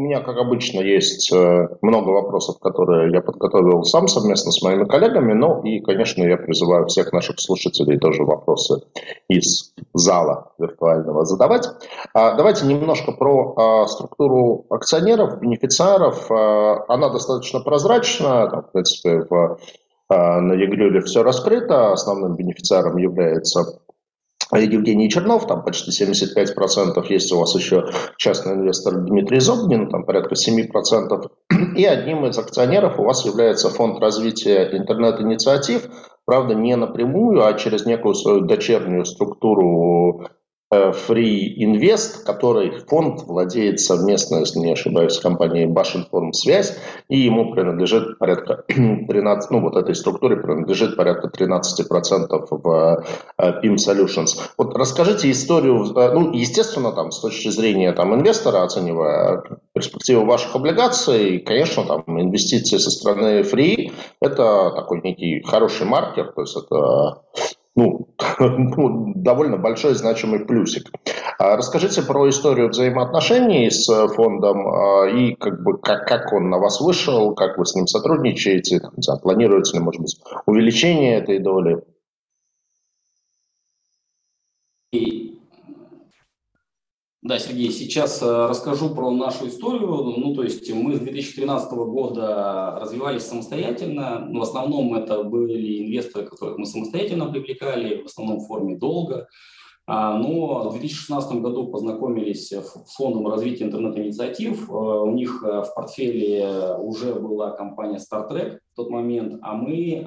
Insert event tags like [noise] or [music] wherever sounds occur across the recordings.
у меня, как обычно, есть э, много вопросов, которые я подготовил сам совместно с моими коллегами. Ну и, конечно, я призываю всех наших слушателей тоже вопросы из зала виртуального задавать. А, давайте немножко про а, структуру акционеров, бенефициаров. А, она достаточно прозрачна. В принципе, в, на Егрюле все раскрыто. Основным бенефициаром является Евгений Чернов, там почти 75%, есть у вас еще частный инвестор Дмитрий Зобнин, там порядка 7%, [clears throat] и одним из акционеров у вас является фонд развития интернет-инициатив, правда не напрямую, а через некую свою дочернюю структуру Free Invest, который фонд владеет совместно, если не ошибаюсь, с компанией Башинформсвязь, и ему принадлежит порядка [clears throat] 13, ну вот этой структуре принадлежит порядка 13% в э, PIM Solutions. Вот расскажите историю, э, ну, естественно, там, с точки зрения там, инвестора, оценивая перспективу ваших облигаций, конечно, там, инвестиции со стороны Free – это такой некий хороший маркер, то есть это ну, [laughs] ну, довольно большой значимый плюсик. А расскажите про историю взаимоотношений с фондом а, и как бы как, как он на вас вышел, как вы с ним сотрудничаете, там, планируется ли, может быть, увеличение этой доли? Да, Сергей, сейчас э, расскажу про нашу историю. Ну, то есть мы с 2013 года развивались самостоятельно. Ну, в основном это были инвесторы, которых мы самостоятельно привлекали, в основном в форме долга. А, но в 2016 году познакомились с фондом развития интернет-инициатив. Э, у них э, в портфеле уже была компания StarTrack в тот момент, а мы,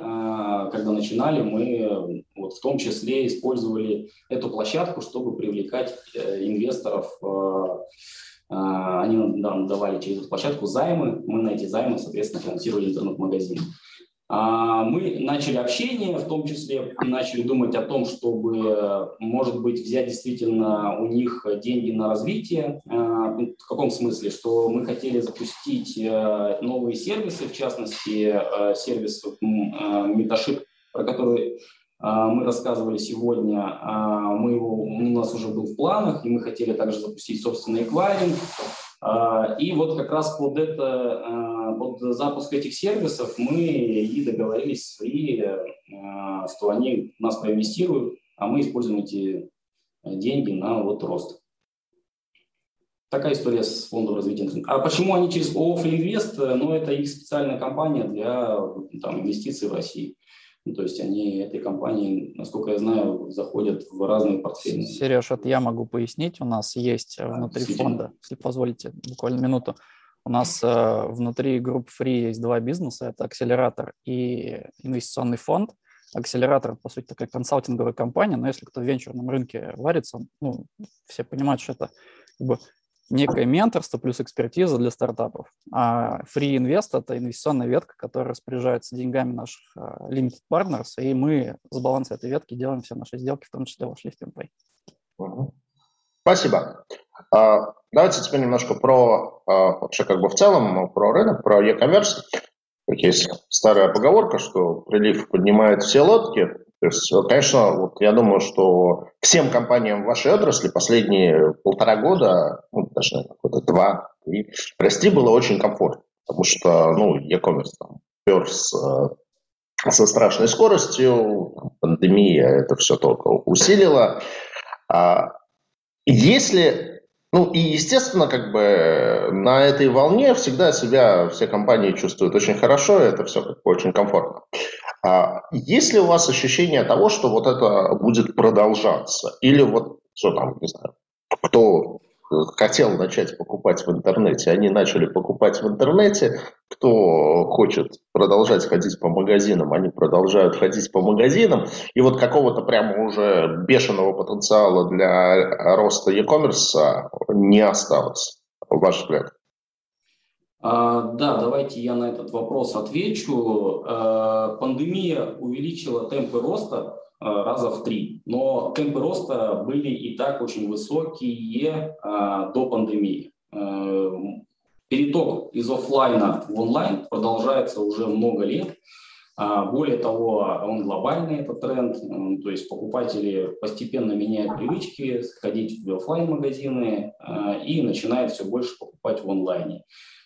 когда начинали, мы вот в том числе использовали эту площадку, чтобы привлекать инвесторов. Они нам давали через эту площадку займы, мы на эти займы, соответственно, финансировали интернет-магазин. А, мы начали общение, в том числе начали думать о том, чтобы, может быть, взять действительно у них деньги на развитие. Ну, в каком смысле? Что мы хотели запустить э, новые сервисы, в частности, э, сервис Меташип, про который мы рассказывали сегодня, мы его, у нас уже был в планах, и мы хотели также запустить собственный эквайринг. И вот как раз под это под запуск этих сервисов мы и договорились с Free, э, что они нас проинвестируют, а мы используем эти деньги на вот рост. Такая история с фондом развития. А почему они через ООО Инвест? Ну, это их специальная компания для там, инвестиций в России. Ну, то есть они этой компании, насколько я знаю, заходят в разные портфели. Сереж, это я могу пояснить. У нас есть внутри фонда, если позволите, буквально минуту. У нас э, внутри групп Free есть два бизнеса. Это акселератор и инвестиционный фонд. Акселератор, по сути, такая консалтинговая компания, но если кто в венчурном рынке варится, ну, все понимают, что это как бы, некое менторство плюс экспертиза для стартапов. А Free Invest – это инвестиционная ветка, которая распоряжается деньгами наших uh, limited partners, и мы с баланса этой ветки делаем все наши сделки, в том числе вошли в TeamPay. Спасибо. А, давайте теперь немножко про а, вообще как бы в целом про рынок, про e-commerce. Есть старая поговорка, что прилив поднимает все лодки. То есть, конечно, вот я думаю, что всем компаниям в вашей отрасли последние полтора года, ну, даже года два, и расти было очень комфортно, потому что, ну, e-commerce там пер со страшной скоростью, пандемия это все только усилила. Если ну и, естественно, как бы на этой волне всегда себя все компании чувствуют очень хорошо, и это все как бы очень комфортно. А есть ли у вас ощущение того, что вот это будет продолжаться? Или вот, что там, не знаю, кто хотел начать покупать в интернете, они начали покупать в интернете. Кто хочет продолжать ходить по магазинам, они продолжают ходить по магазинам. И вот какого-то прямо уже бешеного потенциала для роста e-commerce не осталось, ваш взгляд. А, да, давайте я на этот вопрос отвечу. А, пандемия увеличила темпы роста Э, раза в три. Но темпы роста были и так очень высокие а, до пандемии. Э, переток из офлайна в онлайн продолжается уже много лет. А, более того, он глобальный, этот тренд, то есть покупатели постепенно меняют привычки, ходить в офлайн магазины а, и начинают все больше покупать в онлайне.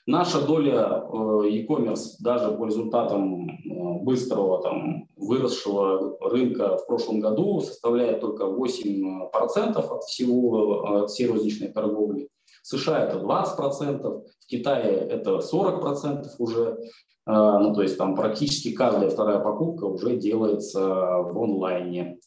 Наша доля э, e-commerce даже по результатам э, быстрого там, выросшего рынка в прошлом году составляет только 8% от всего от всей розничной торговли. В США это 20%, в Китае это 40% уже. Э, ну, то есть там практически каждая вторая покупка уже делается в онлайне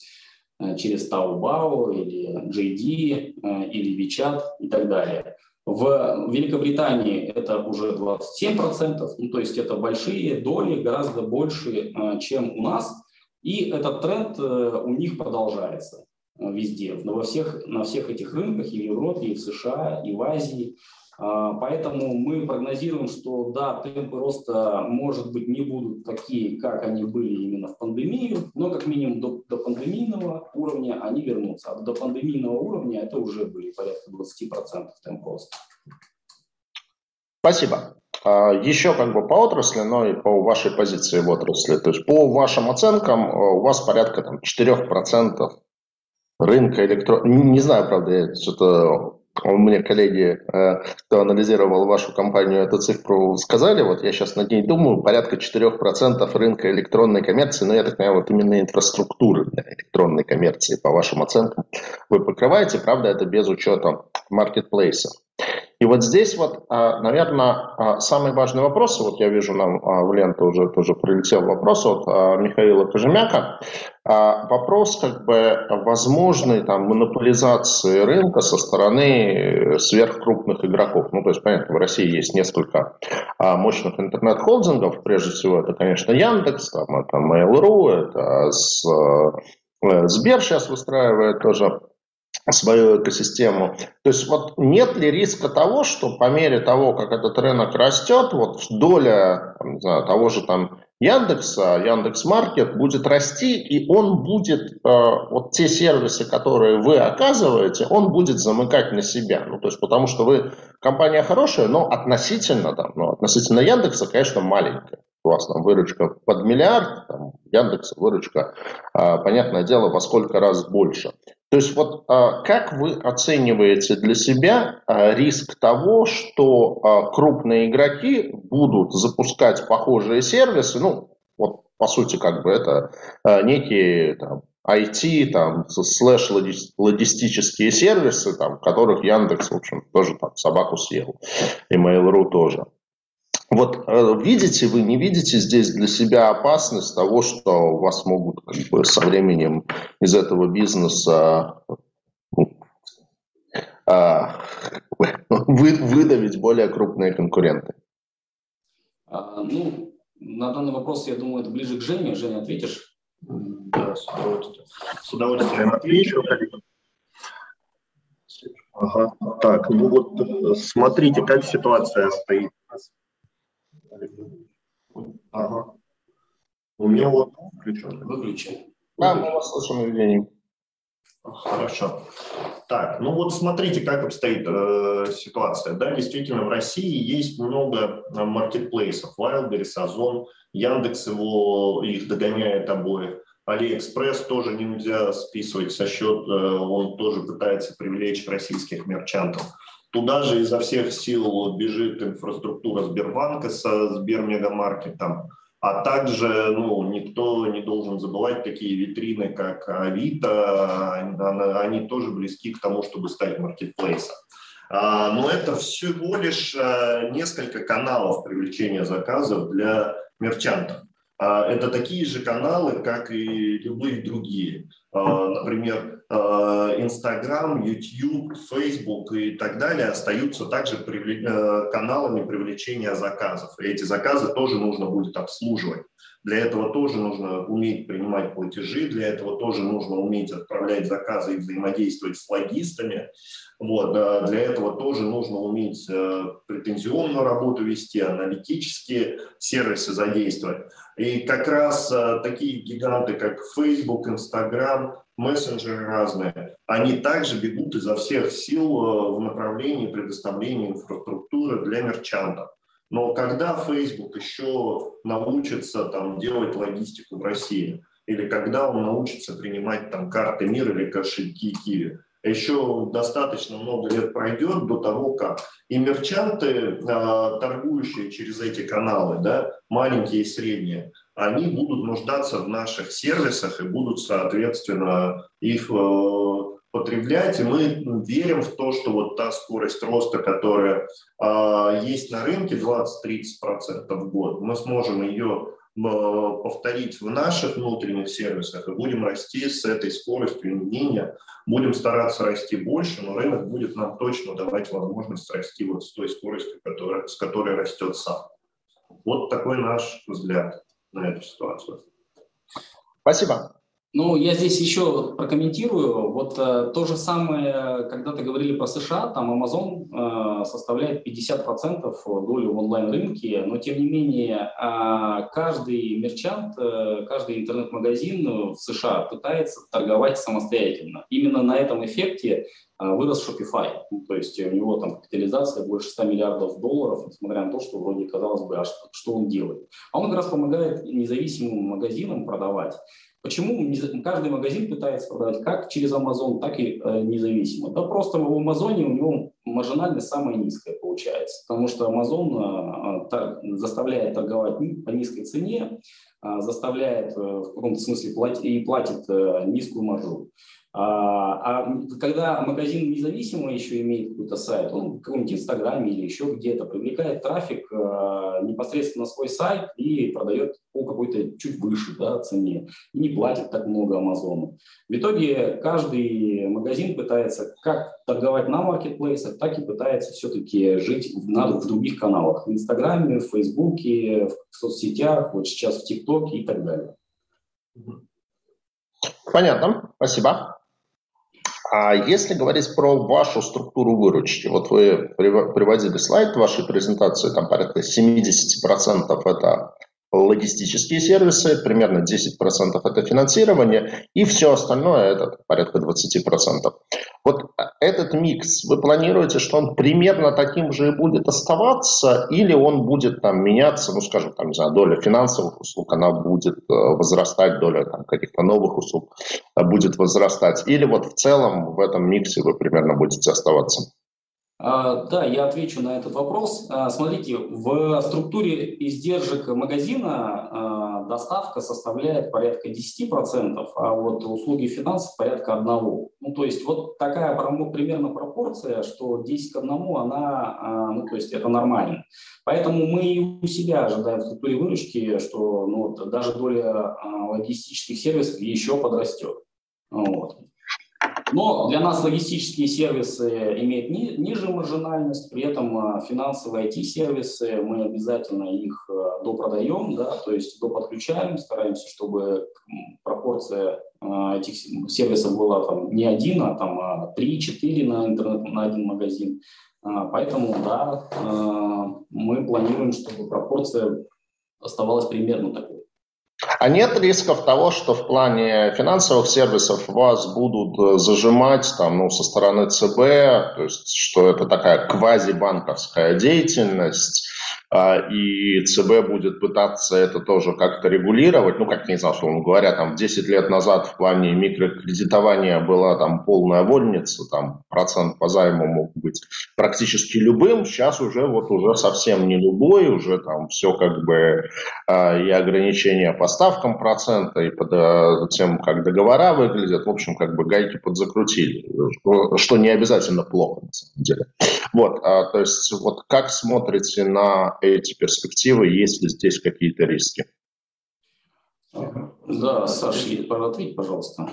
через Taobao или JD или WeChat и так далее. В Великобритании это уже 27%, ну, то есть это большие доли, гораздо больше, э, чем у нас. И этот тренд э, у них продолжается э, везде, во всех, на всех этих рынках, и в Европе, и в США, и в Азии. А, поэтому мы прогнозируем, что да, темпы роста, может быть, не будут такие, как они были именно в пандемию, но как минимум до, до пандемийного уровня они вернутся. А до пандемийного уровня это уже были порядка 20% темп роста. Спасибо. А, еще как бы по отрасли, но и по вашей позиции в отрасли. То есть по вашим оценкам а, у вас порядка там, 4% рынка электро... Не знаю, правда, я что-то у меня коллеги, э, кто анализировал вашу компанию, эту цифру сказали, вот я сейчас над ней думаю, порядка 4% рынка электронной коммерции, но я так понимаю, вот именно инфраструктуры для электронной коммерции, по вашим оценкам, вы покрываете, правда, это без учета маркетплейсов. И вот здесь вот, а, наверное, а, самый важный вопрос, вот я вижу, нам а, в ленту уже тоже прилетел вопрос от Михаила Кожемяка, вопрос как бы возможной там монополизации рынка со стороны сверхкрупных игроков. Ну, то есть, понятно, в России есть несколько мощных интернет-холдингов, прежде всего это, конечно, Яндекс, там, это Mail.ru, это э, Сбер сейчас выстраивает тоже свою экосистему. То есть вот нет ли риска того, что по мере того, как этот рынок растет, вот доля не знаю, того же там Яндекса, Яндекс.Маркет будет расти, и он будет, э, вот те сервисы, которые вы оказываете, он будет замыкать на себя. Ну, то есть, потому что вы компания хорошая, но относительно, там, ну, относительно Яндекса, конечно, маленькая. У вас там выручка под миллиард, там, Яндекса выручка, э, понятное дело, во сколько раз больше. То есть вот а, как вы оцениваете для себя а, риск того, что а, крупные игроки будут запускать похожие сервисы, ну, вот по сути как бы это некие там, IT, там, слэш логистические сервисы, там, которых Яндекс, в общем, тоже там собаку съел, и Mail.ru тоже. Вот э, видите вы, не видите здесь для себя опасность того, что вас могут как бы, со временем из этого бизнеса а, [laughs] вы, выдавить более крупные конкуренты? А, ну, на данный вопрос, я думаю, это ближе к Жене. Женя, ответишь? Да, с удовольствием. С удовольствием отвечу. Ага. Так, ну вот э, смотрите, как ситуация стоит Ага. У меня вот включен. Выключен. Да, мы вас слышим, Евгений. Хорошо. Так, ну вот смотрите, как обстоит э, ситуация. Да, действительно, в России есть много э, маркетплейсов. Wildberries, Озон, Яндекс его, их догоняет обоих. Алиэкспресс тоже нельзя списывать со счет, э, он тоже пытается привлечь российских мерчантов. Туда же изо всех сил бежит инфраструктура Сбербанка со Сбермегамаркетом, а также ну, никто не должен забывать такие витрины, как Авито, они тоже близки к тому, чтобы стать маркетплейсом. А, но это всего лишь а, несколько каналов привлечения заказов для мерчантов. А, это такие же каналы, как и любые другие. Например, Инстаграм, YouTube, Facebook и так далее остаются также э, каналами привлечения заказов. И эти заказы тоже нужно будет обслуживать. Для этого тоже нужно уметь принимать платежи, для этого тоже нужно уметь отправлять заказы и взаимодействовать с логистами. Вот, для этого тоже нужно уметь э, претензионную работу вести, аналитические сервисы задействовать. И как раз э, такие гиганты, как Facebook, Instagram, мессенджеры разные, они также бегут изо всех сил э, в направлении предоставления инфраструктуры для мерчантов. Но когда Facebook еще научится там, делать логистику в России, или когда он научится принимать там карты мира или кошельки Киви, еще достаточно много лет пройдет до того, как и мерчанты, а, торгующие через эти каналы, да, маленькие и средние, они будут нуждаться в наших сервисах и будут, соответственно, их э, потреблять. И мы верим в то, что вот та скорость роста, которая э, есть на рынке, 20-30% в год, мы сможем ее повторить в наших внутренних сервисах и будем расти с этой скоростью не менее, будем стараться расти больше, но рынок будет нам точно давать возможность расти вот с той скоростью, которая, с которой растет сам. Вот такой наш взгляд на эту ситуацию. Спасибо. Ну, я здесь еще прокомментирую. Вот э, то же самое, когда-то говорили про США, там Amazon э, составляет 50% доли в онлайн-рынке, но тем не менее э, каждый мерчант, э, каждый интернет-магазин в США пытается торговать самостоятельно. Именно на этом эффекте вырос Shopify. Ну, то есть у него там капитализация больше 100 миллиардов долларов, несмотря на то, что вроде казалось бы, а что, что он делает. А он как раз помогает независимым магазинам продавать. Почему каждый магазин пытается продавать как через Amazon, так и э, независимо? Да просто в Амазоне у него маржинальность самая низкая получается, потому что Amazon э, заставляет торговать по низкой цене, э, заставляет э, в каком-то смысле платить и платит э, низкую маржу. А, а когда магазин независимо еще имеет какой-то сайт, он в каком-нибудь Инстаграме или еще где-то привлекает трафик а, непосредственно на свой сайт и продает по какой-то чуть выше да, цене и не платит так много Амазону. В итоге каждый магазин пытается как торговать на маркетплейсах, так и пытается все-таки жить в, на, в других каналах. В Инстаграме, в Фейсбуке, в соцсетях, вот сейчас в ТикТоке и так далее. Понятно, спасибо. А если говорить про вашу структуру выручки, вот вы приводили слайд в вашей презентации, там порядка 70% это логистические сервисы, примерно 10% это финансирование, и все остальное это порядка 20%. Вот этот микс, вы планируете, что он примерно таким же и будет оставаться, или он будет там меняться, ну, скажем, там, не знаю, доля финансовых услуг, она будет э, возрастать, доля там, каких-то новых услуг э, будет возрастать, или вот в целом в этом миксе вы примерно будете оставаться? А, да, я отвечу на этот вопрос. А, смотрите, в структуре издержек магазина а, доставка составляет порядка 10%, а вот услуги финансов порядка 1%. Ну, то есть вот такая примерно пропорция, что 10 к 1, она, ну, то есть это нормально. Поэтому мы и у себя ожидаем в структуре выручки, что ну, даже доля логистических сервисов еще подрастет. Вот. Но для нас логистические сервисы имеют ни, ниже маржинальность, при этом а, финансовые IT-сервисы мы обязательно их а, допродаем, да, то есть доподключаем, стараемся, чтобы пропорция а, этих сервисов была там, не один, а там 3-4 на интернет, на один магазин. Поэтому, да, мы планируем, чтобы пропорция оставалась примерно такой. А нет рисков того, что в плане финансовых сервисов вас будут э, зажимать там, ну, со стороны ЦБ, то есть что это такая квазибанковская деятельность, и ЦБ будет пытаться это тоже как-то регулировать, ну, как не знаю, условно говоря, там 10 лет назад в плане микрокредитования была там полная вольница, там процент по займу мог быть практически любым, сейчас уже вот уже совсем не любой, уже там все как бы а, и ограничения по ставкам процента, и по а, тем, как договора выглядят, в общем, как бы гайки подзакрутили, что не обязательно плохо на самом деле. Вот, то есть вот как смотрите на эти перспективы, есть ли здесь какие-то риски? Да, Саша, ответь, пожалуйста.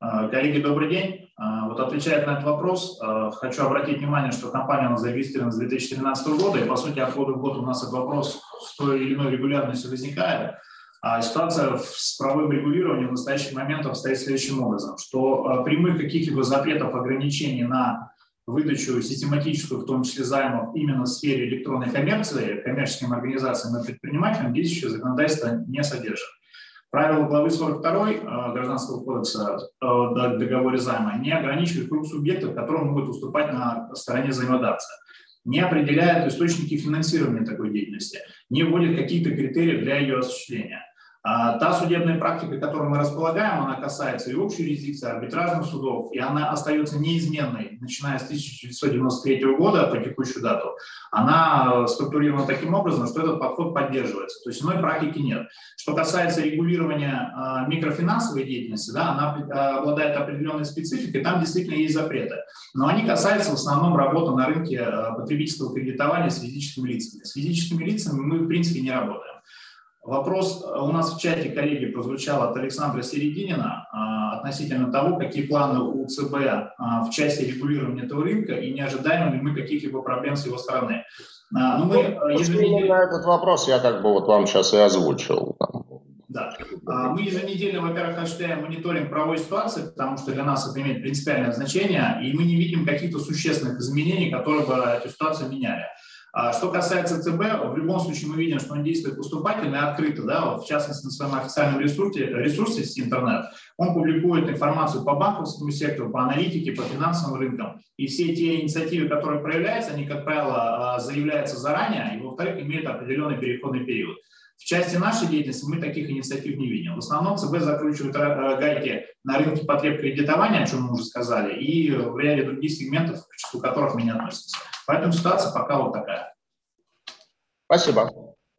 А, коллеги, добрый день. А, вот отвечая на этот вопрос, а, хочу обратить внимание, что компания у нас зарегистрирована с 2013 года, и по сути от года в год у нас этот вопрос с той или иной регулярностью возникает. А ситуация с правовым регулированием в настоящий момент обстоит следующим образом, что прямых каких-либо запретов, ограничений на выдачу систематическую, в том числе займов, именно в сфере электронной коммерции, коммерческим организациям и предпринимателям действующее законодательство не содержит. Правило главы 42 э, Гражданского кодекса о договоре займа не ограничивает круг субъектов, которым могут уступать на стороне взаимодавца. не определяет источники финансирования такой деятельности, не вводит какие-то критерии для ее осуществления. А, та судебная практика, которой мы располагаем, она касается и общей юрисдикции, арбитражных судов, и она остается неизменной, начиная с 1993 года по текущую дату. Она структурирована таким образом, что этот подход поддерживается. То есть иной практики нет. Что касается регулирования а, микрофинансовой деятельности, да, она а, обладает определенной спецификой, там действительно есть запреты. Но они касаются в основном работы на рынке потребительского кредитования с физическими лицами. С физическими лицами мы, в принципе, не работаем. Вопрос э, у нас в чате, коллеги, прозвучал от Александра Серединина а, относительно того, какие планы у ЦБ а, в части регулирования этого рынка и не ожидаем ли мы каких-либо проблем с его стороны. А, ну, мы ну, еженедельно... этот вопрос я как бы вот вам сейчас и озвучил. Да. Мы еженедельно, во-первых, осуществляем мониторинг правовой ситуации, потому что для нас это имеет принципиальное значение, и мы не видим каких-то существенных изменений, которые бы эту ситуацию меняли. А что касается ЦБ, в любом случае мы видим, что он действует поступательно и открыто, да, в частности на своем официальном ресурсе, ресурсе с интернет. Он публикует информацию по банковскому сектору, по аналитике, по финансовым рынкам. И все те инициативы, которые проявляются, они, как правило, а, заявляются заранее, и, во-вторых, имеют определенный переходный период. В части нашей деятельности мы таких инициатив не видим. В основном ЦБ закручивает э, гайки на рынке потреб кредитования, о чем мы уже сказали, и в ряде других сегментов, к числу которых мы не. Поэтому ситуация пока вот такая. Спасибо.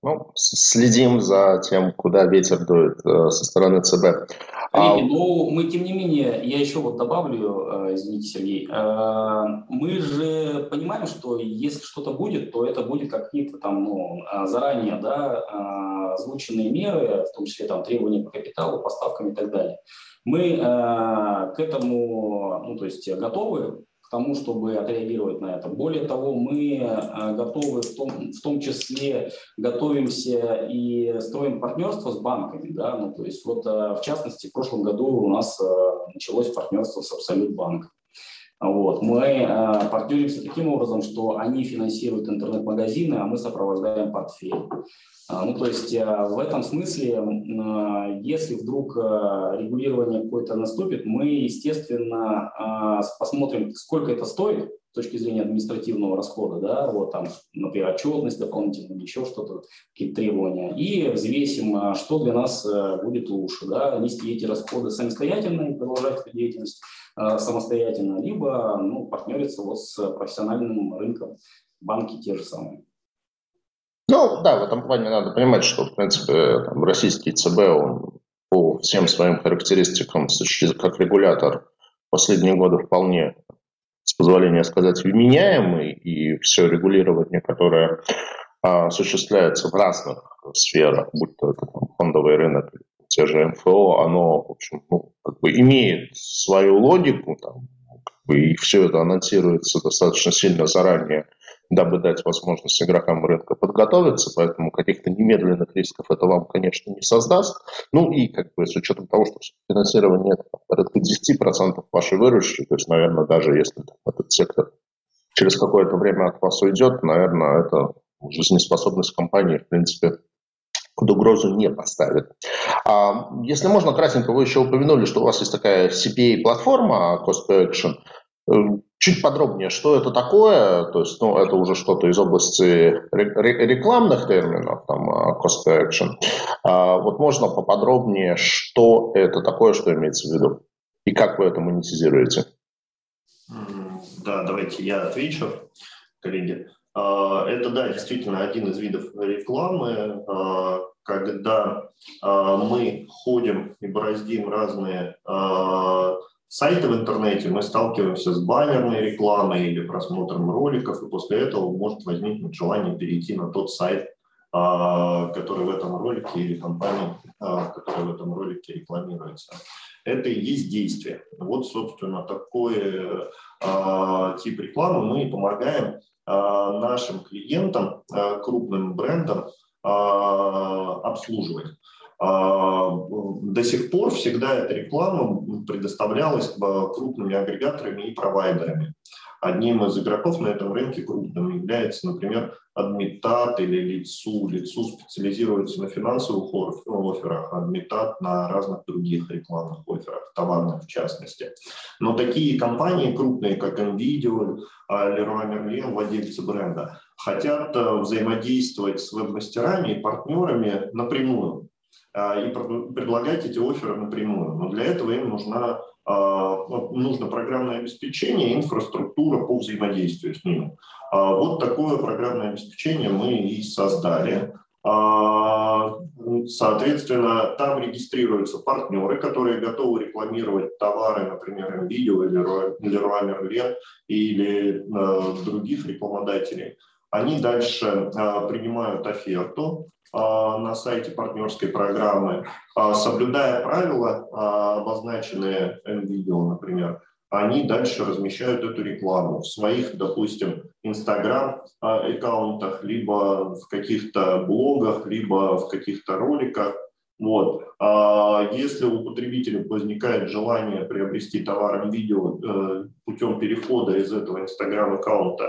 Ну, следим за тем, куда ветер дует э, со стороны ЦБ. А Коллеги, ну, мы, тем не менее, я еще вот добавлю, э, извините, Сергей, э, мы же понимаем, что если что-то будет, то это будет какие-то там, ну, заранее, да, озвученные меры, в том числе там требования по капиталу, поставкам и так далее. Мы к этому, ну, то есть готовы, тому, чтобы отреагировать на это. Более того, мы э, готовы в том, в том числе готовимся и строим партнерство с банками. Да? Ну, то есть вот э, в частности в прошлом году у нас э, началось партнерство с Абсолют Банк. Вот. Мы э, партнеримся таким образом, что они финансируют интернет-магазины, а мы сопровождаем портфель. А, ну, то есть э, в этом смысле, э, если вдруг э, регулирование какое-то наступит, мы, естественно, посмотрим, сколько это стоит с точки зрения административного расхода, да, вот там, например, отчетность дополнительная, еще что-то, какие-то требования, и взвесим, что для нас будет лучше, да, нести эти расходы самостоятельно и продолжать эту деятельность самостоятельно, либо, ну, партнериться вот с профессиональным рынком, банки те же самые. Ну, да, в этом плане надо понимать, что, в принципе, там, российский ЦБ, он по всем своим характеристикам, как регулятор, последние годы вполне, с позволения сказать, вменяемый, и все регулирование, которое а, осуществляется в разных сферах, будь то это там, фондовый рынок, те же МФО, оно, в общем, ну, как бы имеет свою логику, там, как бы, и все это анонсируется достаточно сильно заранее дабы дать возможность игрокам рынка подготовиться, поэтому каких-то немедленных рисков это вам, конечно, не создаст. Ну и как бы с учетом того, что финансирование это порядка 10% вашей выручки, то есть, наверное, даже если этот сектор через какое-то время от вас уйдет, наверное, это жизнеспособность компании, в принципе, под угрозу не поставит. А, если можно, кратенько, вы еще упомянули, что у вас есть такая CPA-платформа Cost per Action. Эм, чуть подробнее, что это такое, то есть, ну, это уже что-то из области рекламных терминов, там, а, cost per action. А, вот можно поподробнее, что это такое, что имеется в виду, и как вы это монетизируете? Да, давайте я отвечу, коллеги. А, это, да, действительно один из видов рекламы, когда мы ходим и бороздим разные сайты в интернете, мы сталкиваемся с баннерной рекламой или просмотром роликов, и после этого может возникнуть желание перейти на тот сайт, а, который в этом ролике или компании, а, которая в этом ролике рекламируется. Это и есть действие. Вот, собственно, такой а, тип рекламы мы помогаем нашим клиентам, крупным брендам обслуживать. А, до сих пор всегда эта реклама предоставлялась крупными агрегаторами и провайдерами. Одним из игроков на этом рынке крупным является, например, Адмитат или Лицу. Лицу специализируется на финансовых офферах, Адмитат на разных других рекламных офферах, товарных в частности. Но такие компании крупные, как NVIDIA, Leroy Merlin, владельцы бренда, хотят э, взаимодействовать с веб-мастерами и партнерами напрямую и предлагать эти оферы напрямую. Но для этого им нужна а, нужно программное обеспечение инфраструктура по взаимодействию с ними. А, вот такое программное обеспечение мы и создали. А, соответственно, там регистрируются партнеры, которые готовы рекламировать товары, например, NVIDIA или Leroy Merlin или других рекламодателей. Они дальше принимают оферту, а, на сайте партнерской программы, а, соблюдая правила, а, обозначенные NVIDIA, например, они дальше размещают эту рекламу в своих, допустим, Инстаграм-аккаунтах, либо в каких-то блогах, либо в каких-то роликах. Вот. Если у потребителя возникает желание приобрести товар видео э, путем перехода из этого Инстаграм-аккаунта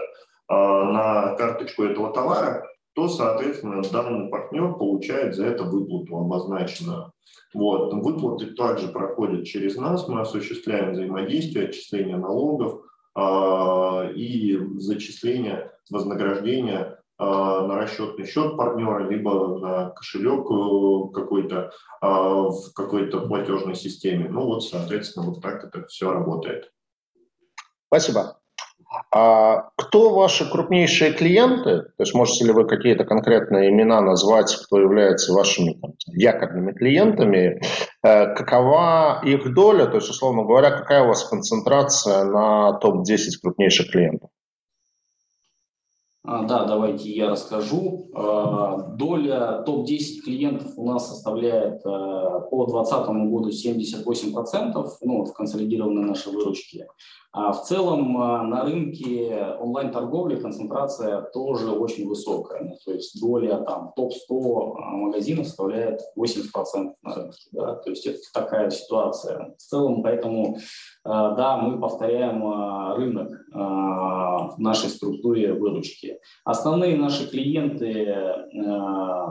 на карточку этого товара, то, соответственно, данный партнер получает за это выплату обозначенную. Вот. Выплаты также проходят через нас, мы осуществляем взаимодействие, отчисление налогов э, и зачисление вознаграждения э, на расчетный счет партнера, либо на кошелек э, какой-то э, в какой-то платежной системе. Ну вот, соответственно, вот так это все работает. Спасибо. А кто ваши крупнейшие клиенты? То есть можете ли вы какие-то конкретные имена назвать, кто является вашими там, якорными клиентами? Э, какова их доля? То есть, условно говоря, какая у вас концентрация на топ-10 крупнейших клиентов? А, да, давайте я расскажу. А, доля топ-10 клиентов у нас составляет а, по 2020 году 78% ну, в консолидированной нашей выручке. В целом на рынке онлайн-торговли концентрация тоже очень высокая. Ну, то есть доля там, топ-100 магазинов составляет 80% на рынке. Да? То есть это такая ситуация. В целом, поэтому да, мы повторяем рынок в нашей структуре выручки. Основные наши клиенты э,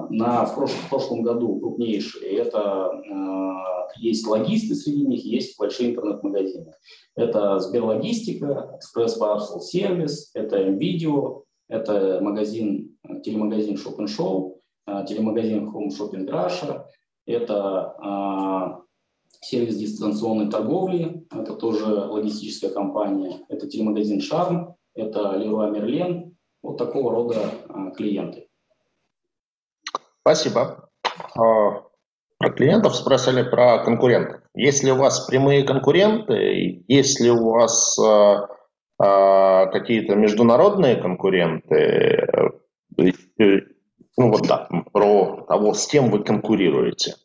на, в, прошлом, в прошлом году крупнейшие, это э, есть логисты среди них, есть большие интернет-магазины. Это Сберлогистика, Экспресс Parcel Сервис, это MVideo, это магазин, телемагазин Shop and Show, э, телемагазин Home Shopping Russia, это сервис дистанционной торговли, это тоже логистическая компания, это телемагазин Шарм, это Leroy Merlin, вот такого рода а, клиенты. Спасибо. А, про клиентов спросили про конкурентов. Есть ли у вас прямые конкуренты? Есть ли у вас а, какие-то международные конкуренты? Ну вот да, про того, с кем вы конкурируете.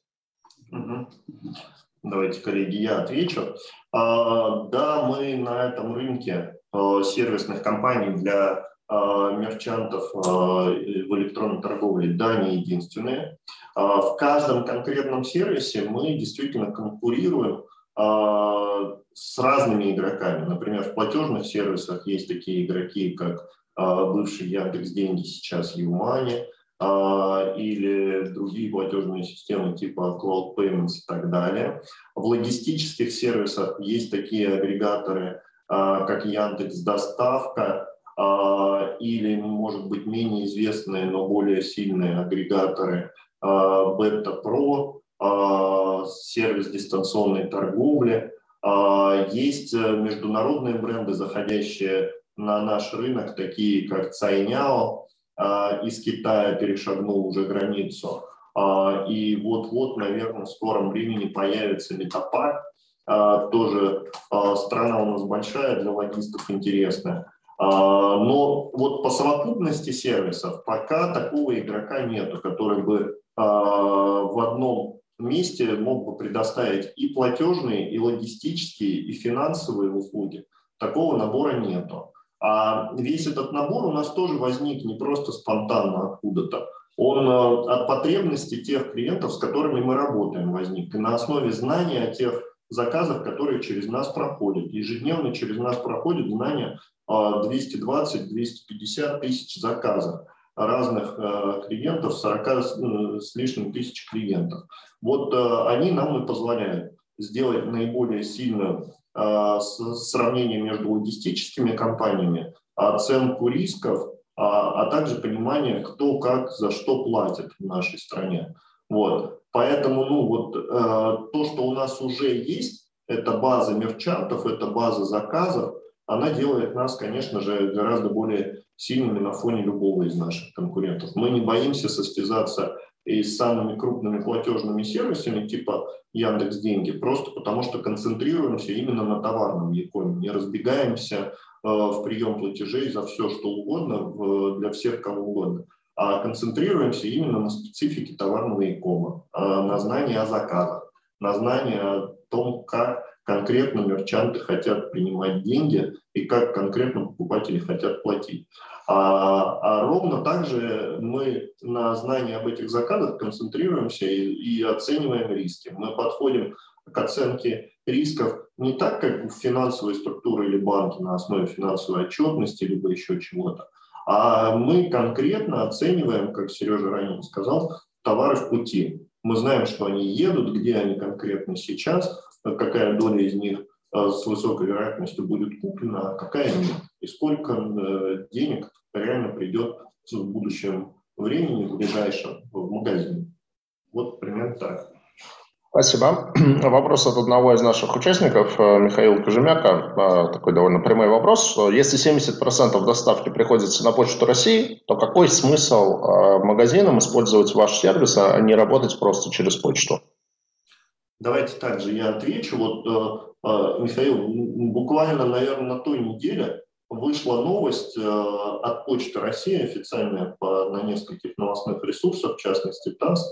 Давайте, коллеги, я отвечу. да, мы на этом рынке сервисных компаний для а, мерчантов а, в электронной торговле, да, не единственные. А, в каждом конкретном сервисе мы действительно конкурируем с разными игроками. Например, в платежных сервисах есть такие игроки, как бывший Яндекс Деньги, сейчас Юмани, или другие платежные системы типа Cloud Payments и так далее. В логистических сервисах есть такие агрегаторы, как Яндекс Доставка, а, или, может быть, менее известные, но более сильные агрегаторы а, Beta Pro, а, сервис дистанционной торговли. Есть э, международные бренды, заходящие на наш рынок, такие как Цайняо, из Китая перешагнул уже границу. И вот-вот, наверное, в скором времени появится Метапак, тоже страна у нас большая, для логистов интересная. А, но вот по совокупности сервисов пока такого игрока нету, который бы а, в одном месте мог бы предоставить и платежные, и логистические, и финансовые услуги. Такого набора нету. А весь этот набор у нас тоже возник не просто спонтанно откуда-то. Он а, от потребностей тех клиентов, с которыми мы работаем, возник. И на основе знания о тех заказов, которые через нас проходят. Ежедневно через нас проходят знания 220-250 тысяч заказов разных э, клиентов, 40 э, с лишним тысяч клиентов. Вот э, они нам и позволяют сделать наиболее сильное сравнение между логистическими компаниями, оценку рисков, а, а также понимание, кто как за что платит в нашей стране. Вот. Поэтому ну, вот, то, что у нас уже есть, это база мерчантов, это база заказов, она делает нас, конечно же, гораздо более сильными на фоне любого из наших конкурентов. Мы не боимся состязаться и с самыми крупными платежными сервисами типа Яндекс Деньги, просто потому что концентрируемся именно на товарном якоме, не разбегаемся э, в прием платежей за все, что угодно, в, для всех кого угодно, а концентрируемся именно на специфике товарного якома, э, на знании о заказах, на знании о том, как конкретно мерчанты хотят принимать деньги и как конкретно покупатели хотят платить. А, а ровно также мы на знании об этих заказах концентрируемся и, и оцениваем риски. Мы подходим к оценке рисков не так, как в финансовой структуре или банке на основе финансовой отчетности, либо еще чего-то, а мы конкретно оцениваем, как Сережа ранее сказал, товары в пути. Мы знаем, что они едут, где они конкретно сейчас, какая доля из них э, с высокой вероятностью будет куплена, а какая нет, и сколько э, денег реально придет в будущем времени, в ближайшем, в магазин. Вот примерно так. Спасибо. [clears throat] Вопрос от одного из наших участников, э, Михаила Кожемяка. Такой довольно прямой вопрос. Если 70% доставки приходится на почту России, то какой смысл магазинам использовать ваш сервис, а не работать просто через почту? Давайте также я отвечу. Вот, э, э, Михаил, буквально, наверное, на той неделе вышла новость э, от Почты России, официальная по, на нескольких новостных ресурсах, в частности ТАСС,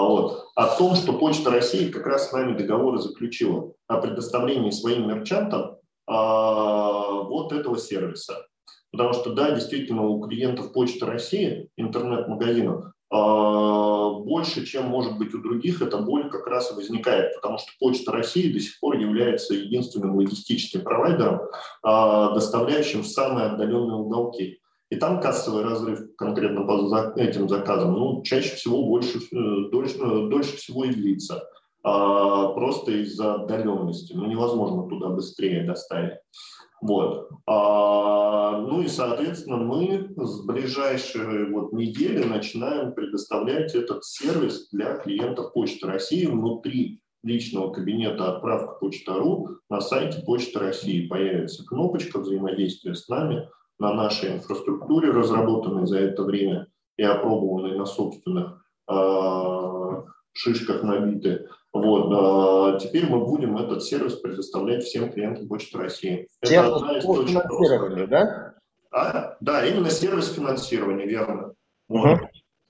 вот, о том, что Почта России как раз с нами договоры заключила о предоставлении своим мерчантам а, вот этого сервиса. Потому что, да, действительно, у клиентов Почты России, интернет-магазинов, а, больше, чем может быть у других, эта боль как раз и возникает, потому что Почта России до сих пор является единственным логистическим провайдером, а, доставляющим в самые отдаленные уголки. И там кассовый разрыв конкретно по этим заказам, ну, чаще всего больше, э, дольше, э, дольше всего и длится. А, просто из-за отдаленности. Ну, невозможно туда быстрее доставить. Вот. А, ну и, соответственно, мы с ближайшей вот недели начинаем предоставлять этот сервис для клиентов Почты России внутри личного кабинета отправка почта.ру на сайте Почты России. Появится кнопочка взаимодействия с нами на нашей инфраструктуре, разработанной за это время и опробованной на собственных э, шишках набиты. Вот, а теперь мы будем этот сервис предоставлять всем клиентам Почты России. Это одна из точек роста. да? А? Да, именно сервис финансирования, верно. Вот.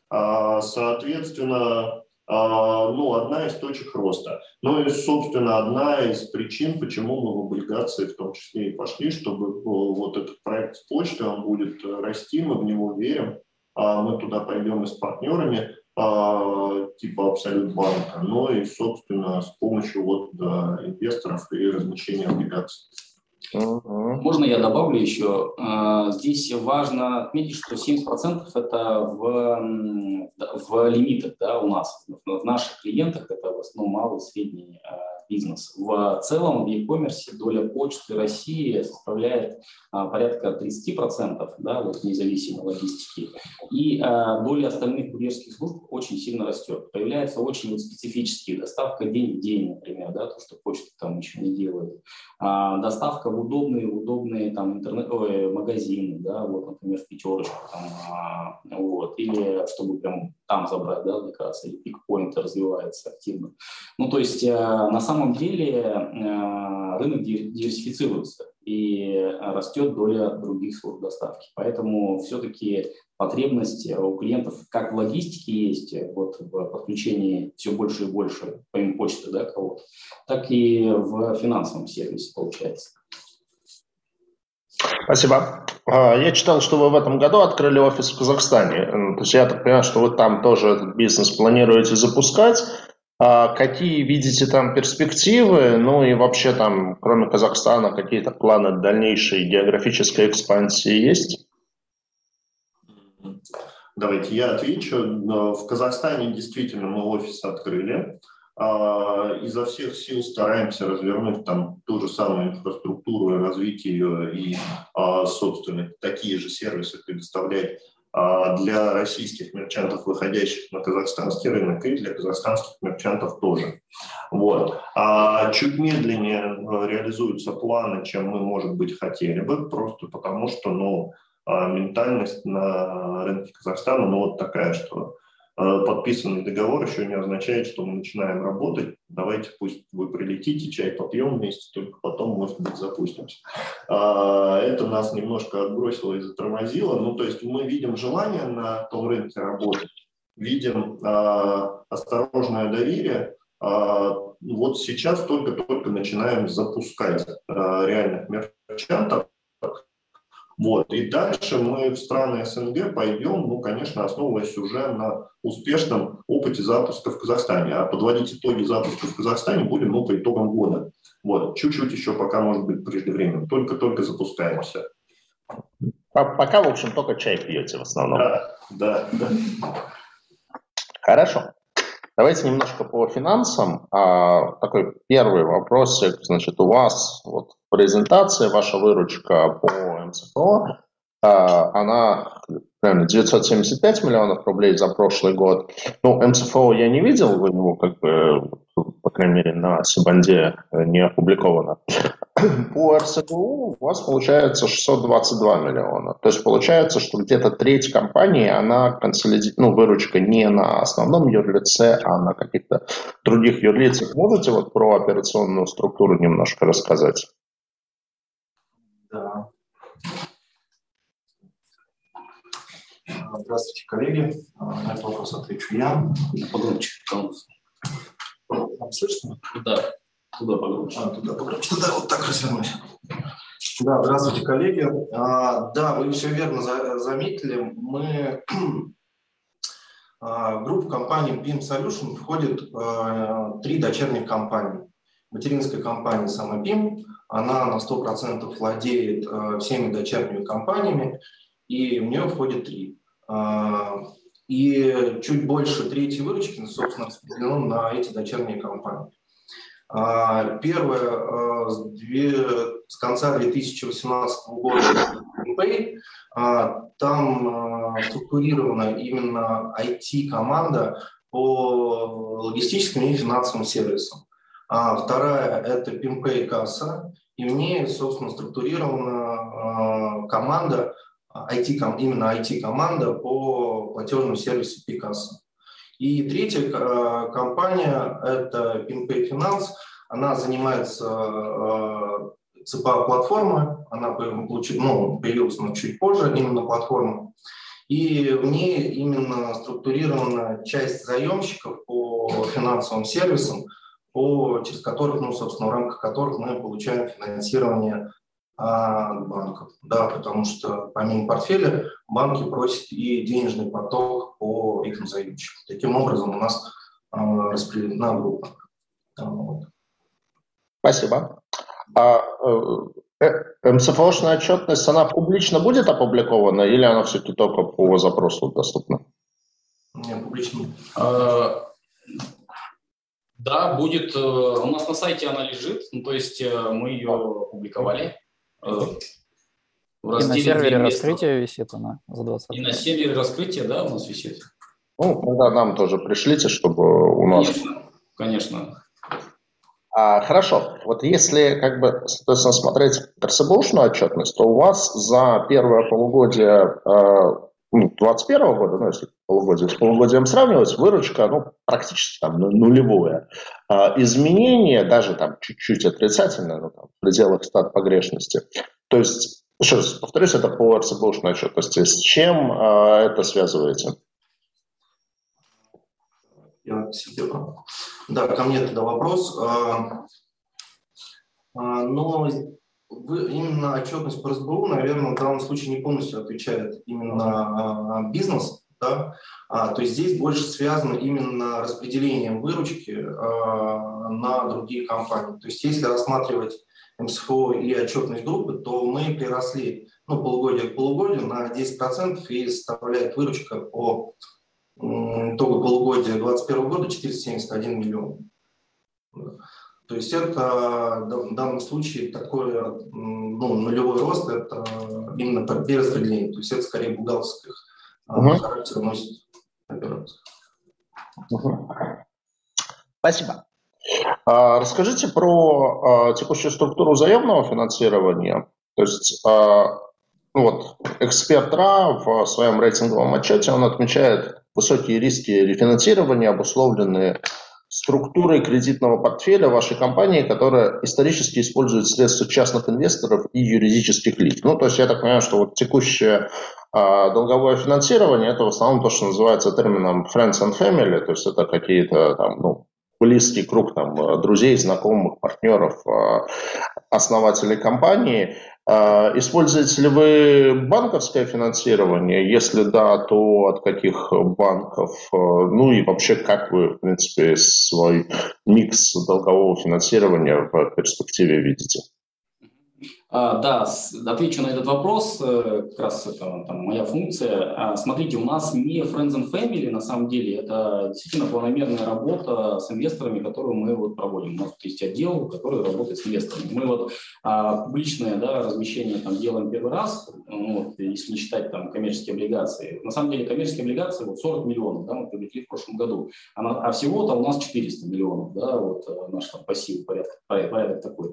А, соответственно, ну, одна из точек роста. Ну и, собственно, одна из причин, почему мы в облигации в том числе и пошли, чтобы вот этот проект с почтой, он будет расти, мы в него верим, а мы туда пойдем и с партнерами, а, типа Абсолют банка, но и, собственно, с помощью вот, инвесторов и размещения облигаций. Можно я добавлю еще? А, здесь важно отметить, что 70% это в, в лимитах да, у нас. В наших клиентах это в основном малый и средний а, бизнес. В целом в e-commerce доля почты России составляет а, порядка 30%, да, вот независимой логистики. И а, доля остальных курьерских служб очень сильно растет. Появляются очень вот специфические доставка день в день, например, да, то, что почта там ничего не делает. А, доставка в удобные, удобные там интернет, ой, магазины, да, вот, например, в пятерочку, там, а, вот, или чтобы прям там забрать, да, заказ, или пикпоинт развивается активно. Ну, то есть а, на самом деле э, рынок диверсифицируется и растет доля других служб доставки. Поэтому все-таки потребность у клиентов как в логистике есть, вот в подключении все больше и больше, помимо почты, да, кого-то, так и в финансовом сервисе получается. Спасибо. А, я читал, что вы в этом году открыли офис в Казахстане. То есть я так понимаю, что вы там тоже этот бизнес планируете запускать. А какие видите там перспективы? Ну и вообще там, кроме Казахстана, какие-то планы дальнейшей географической экспансии есть? Давайте я отвечу. В Казахстане действительно мы офис открыли. А, изо всех сил стараемся развернуть там ту же самую инфраструктуру, развить ее и, а, собственно, такие же сервисы предоставлять а, для российских мерчантов, выходящих на казахстанский рынок, и для казахстанских мерчантов тоже. Вот. А чуть медленнее реализуются планы, чем мы, может быть, хотели бы, просто потому что ну, ментальность на рынке Казахстана ну, вот такая, что Э, подписанный договор еще не означает, что мы начинаем работать. Давайте пусть вы прилетите, чай попьем вместе, только потом, может быть, запустимся. А, это нас немножко отбросило и затормозило. Ну, то есть мы видим желание на том рынке работать, видим а, осторожное доверие. А, вот сейчас только-только начинаем запускать реальных мерчантов, вот. И дальше мы в страны СНГ пойдем, ну, конечно, основываясь уже на успешном опыте запуска в Казахстане. А подводить итоги запуска в Казахстане будем ну, по итогам года. Вот. Чуть-чуть еще пока может быть преждевременно. Только-только запускаемся. Пока, в общем, только чай пьете в основном. Да, да, да. Хорошо. Давайте немножко по финансам. А, такой первый вопросик. Значит, у вас вот презентация, ваша выручка по МЦФО, а, она примерно 975 миллионов рублей за прошлый год. Ну, МЦФО я не видел, вы его как бы, по крайней мере, на Сибанде не опубликовано. [coughs] По РСГУ у вас получается 622 миллиона. То есть получается, что где-то треть компании, она консолиди... ну, выручка не на основном юрлице, а на каких-то других юрлицах. Можете вот про операционную структуру немножко рассказать? Да. Здравствуйте, коллеги. На этот вопрос отвечу я. Погромче, пожалуйста. Слышно? Да, туда погромче. А, туда погромче. Туда вот так развернусь. Да, здравствуйте, коллеги. А, да, вы все верно за, заметили. Мы [clears throat] а, в группу компании BIM Solution входит а, три дочерних компании. Материнская компания BIM, она на 100% владеет э, всеми дочерними компаниями, и в нее входит три. Э, и чуть больше трети выручки, ну, собственно, распределено на эти дочерние компании. Э, первое, с, две, с конца 2018 года Pay, там структурирована именно IT-команда по логистическим и финансовым сервисам. А вторая – это PIMPay касса, и в ней, собственно, структурирована а, команда, IT, именно IT-команда по платежному сервису Picasa. И третья а, компания – это PinPay Finance. Она занимается а, ЦПА-платформой, она ну, появилась но чуть позже, именно платформа. И в ней именно структурирована часть заемщиков по финансовым сервисам – по, через которых, ну, собственно, в рамках которых мы получаем финансирование а, банков. Да, потому что помимо портфеля банки просят и денежный поток по этим заемщикам. Таким образом у нас а, распределена группа. Вот. Спасибо. А, э, э МСФОшная отчетность, она публично будет опубликована или она все-таки только по запросу доступна? Не, публично. А, да, будет. Э, у нас на сайте она лежит, ну, то есть э, мы ее опубликовали. Э, в и на сервере раскрытия висит она за 20 И на сервере раскрытия, да, у нас висит. Ну, тогда нам тоже пришлите, чтобы у нас... Конечно, конечно. А, хорошо. Вот если, как бы, соответственно, смотреть РСБУшную отчетность, то у вас за первое полугодие 2021 ну, года, ну, если полугодие с полугодием сравнивать, выручка ну, практически там нулевая. А изменения даже там чуть-чуть отрицательные, ну, там, в пределах стат погрешности. То есть, еще раз повторюсь, это по RCBушной отчетности. С чем а, это связываете? Я себе... Да, ко мне тогда вопрос. А, а, но именно отчетность по РСБУ, наверное, в данном случае не полностью отвечает именно а, бизнес, Да? А, то есть здесь больше связано именно распределением выручки а, на другие компании. То есть если рассматривать МСФО и отчетность группы, то мы приросли ну, полугодие к полугодию на 10% и составляет выручка по итогу полугодия 2021 года 471 миллион. То есть это в данном случае такой ну, нулевой рост, это именно перераспределение, то есть это скорее бухгалтерских угу. характера носит операция. Угу. Спасибо. А, расскажите про а, текущую структуру заемного финансирования. То есть а, ну вот, эксперт РА в своем рейтинговом отчете он отмечает высокие риски рефинансирования, обусловленные структурой кредитного портфеля вашей компании, которая исторически использует средства частных инвесторов и юридических лиц. Ну, то есть я так понимаю, что вот текущее а, долговое финансирование это в основном то, что называется термином friends and family, то есть это какие-то там, ну, близкий круг там, друзей, знакомых, партнеров, а, основателей компании. А, используете ли вы банковское финансирование? Если да, то от каких банков? А, ну и вообще, как вы, в принципе, свой микс долгового финансирования в перспективе видите? А, да, отвечу на этот вопрос, э, как раз это там, моя функция. А, смотрите, у нас не Friends and Family, на самом деле, это действительно планомерная работа с инвесторами, которую мы вот проводим. У нас есть отдел, который работает с инвесторами. Мы вот а, публичное да, размещение там делаем первый раз, ну, вот, если не считать там коммерческие облигации. На самом деле коммерческие облигации вот 40 миллионов, да, мы привлекли в прошлом году, а, а всего-то у нас 400 миллионов, да, вот э, наш там пассив порядок, порядок такой.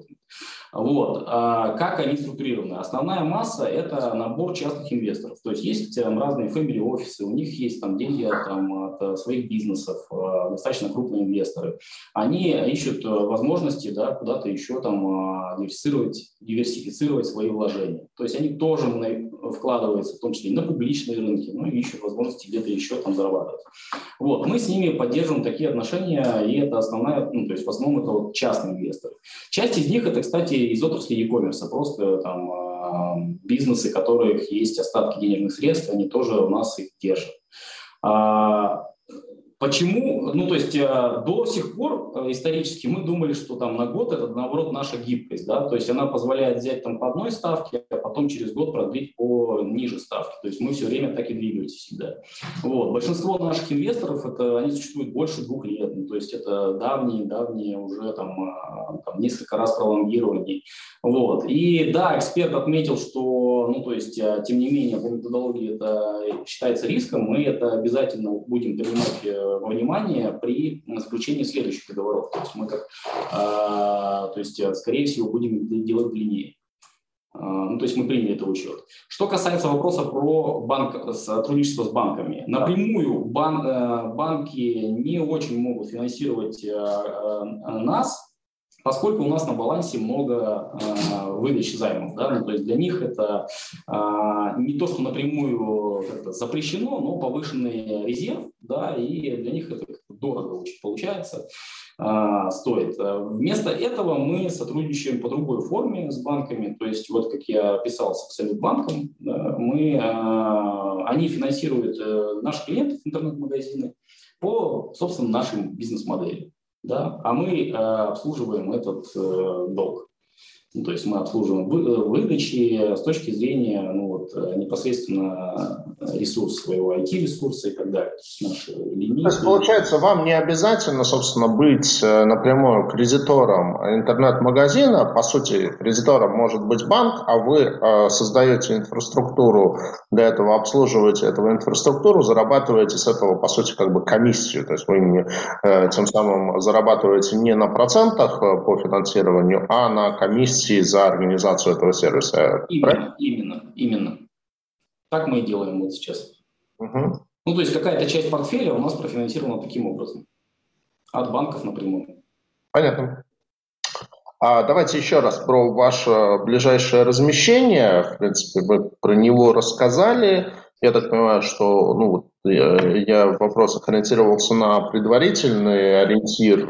Вот. А, как они структурированы? Основная масса – это набор частных инвесторов. То есть есть там, разные family офисы, у них есть там деньги там, от э, своих бизнесов, э, достаточно крупные инвесторы. Они ищут э, возможности да, куда-то еще там диверсифицировать, диверсифицировать свои вложения. То есть они тоже вкладываются, в том числе и на публичные рынки, ну и ищут возможности где-то еще там зарабатывать. Вот. Мы с ними поддерживаем такие отношения, и это основная, ну, то есть в основном это вот частные инвесторы. Часть из них это, кстати, из отрасли e-commerce, просто там а, бизнесы, у которых есть остатки денежных средств, они тоже у нас их держат. А, Почему? Ну, то есть э, до сих пор э, исторически мы думали, что там на год это, наоборот, наша гибкость, да, то есть она позволяет взять там по одной ставке, а потом через год продлить по ниже ставке. То есть мы все время так и двигаемся всегда. Вот. Большинство наших инвесторов, это, они существуют больше двух лет, ну, то есть это давние, давние уже там, а, там несколько раз пролонгирования. Вот. И да, эксперт отметил, что, ну, то есть, э, тем не менее, по методологии это считается риском, мы это обязательно будем принимать внимание при заключении следующих договоров. То есть мы как, а, то есть, э, скорее всего, будем делать длиннее. А, ну, то есть мы приняли это в учет. Что касается вопроса про банк, сотрудничество с банками. Напрямую бан, э, банки не очень могут финансировать э, нас, поскольку у нас на балансе много э, выдач займов, да, ну, то есть для них это э, не то, что напрямую запрещено, но повышенный резерв, да, и для них это дорого получается, э, стоит. Вместо этого мы сотрудничаем по другой форме с банками, то есть вот как я писал с Абсолютбанком, да, мы, э, они финансируют э, наших клиентов интернет-магазины по, собственно, нашим бизнес-модели да, а мы э, обслуживаем этот э, долг. Ну, то есть мы обслуживаем э, выдачи с точки зрения ну, вот, э, непосредственно ресурс своего IT-ресурса и так далее. То есть. То есть, получается, вам не обязательно, собственно, быть э, напрямую кредитором интернет-магазина. По сути, кредитором может быть банк, а вы э, создаете инфраструктуру для этого, обслуживаете эту инфраструктуру, зарабатываете с этого, по сути, как бы комиссию. То есть вы не, э, тем самым зарабатываете не на процентах по финансированию, а на комиссии за организацию этого сервиса. Именно, правильно? именно, именно. Так мы и делаем вот сейчас. Угу. Ну, то есть какая-то часть портфеля у нас профинансирована таким образом. От банков напрямую. Понятно. А давайте еще раз про ваше ближайшее размещение. В принципе, вы про него рассказали. Я так понимаю, что ну, я в вопросах ориентировался на предварительный ориентир,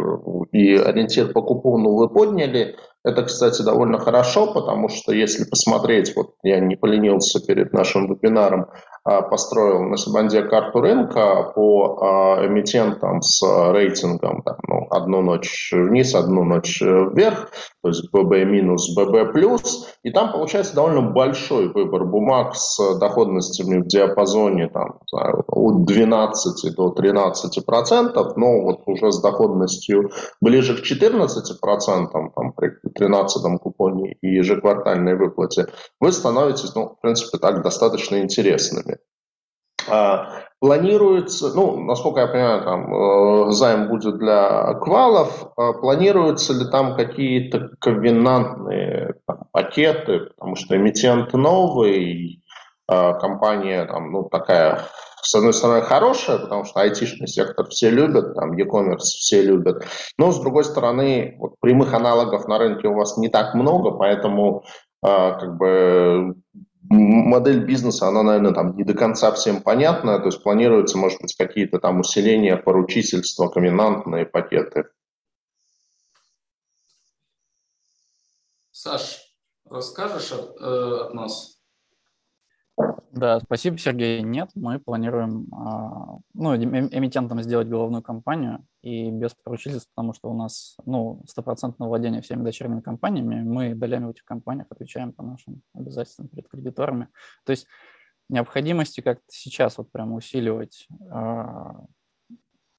и ориентир по купону вы подняли. Это, кстати, довольно хорошо, потому что если посмотреть, вот я не поленился перед нашим вебинаром, а, построил на Сабанде карту рынка по а, эмитентам с рейтингом там, ну, одну ночь вниз, одну ночь вверх, то есть ББ минус, ББ плюс, и там получается довольно большой выбор бумаг с доходностями в диапазоне там, от 12 до 13 процентов, но вот уже с доходностью ближе к 14 процентам там, при 13 купоне и ежеквартальной выплате, вы становитесь, ну, в принципе, так достаточно интересными. А, планируется, ну, насколько я понимаю, там э, займ будет для квалов. А планируются ли там какие-то ковенантные там, пакеты, потому что эмитент новый, а компания там, ну, такая, с одной стороны, хорошая, потому что айтишный сектор все любят, там, e-commerce все любят, но, с другой стороны, вот, прямых аналогов на рынке у вас не так много, поэтому как бы модель бизнеса, она, наверное, там не до конца всем понятна, то есть планируется, может быть, какие-то там усиления поручительства, комендантные пакеты. Саш, расскажешь от, э, от нас? Да, спасибо, Сергей. Нет, мы планируем а, ну, эмитентом сделать головную компанию и без поручительств, потому что у нас ну, стопроцентное владение всеми дочерними компаниями. Мы долями в этих компаниях отвечаем по нашим обязательствам перед кредиторами. То есть необходимости как-то сейчас вот прямо усиливать а,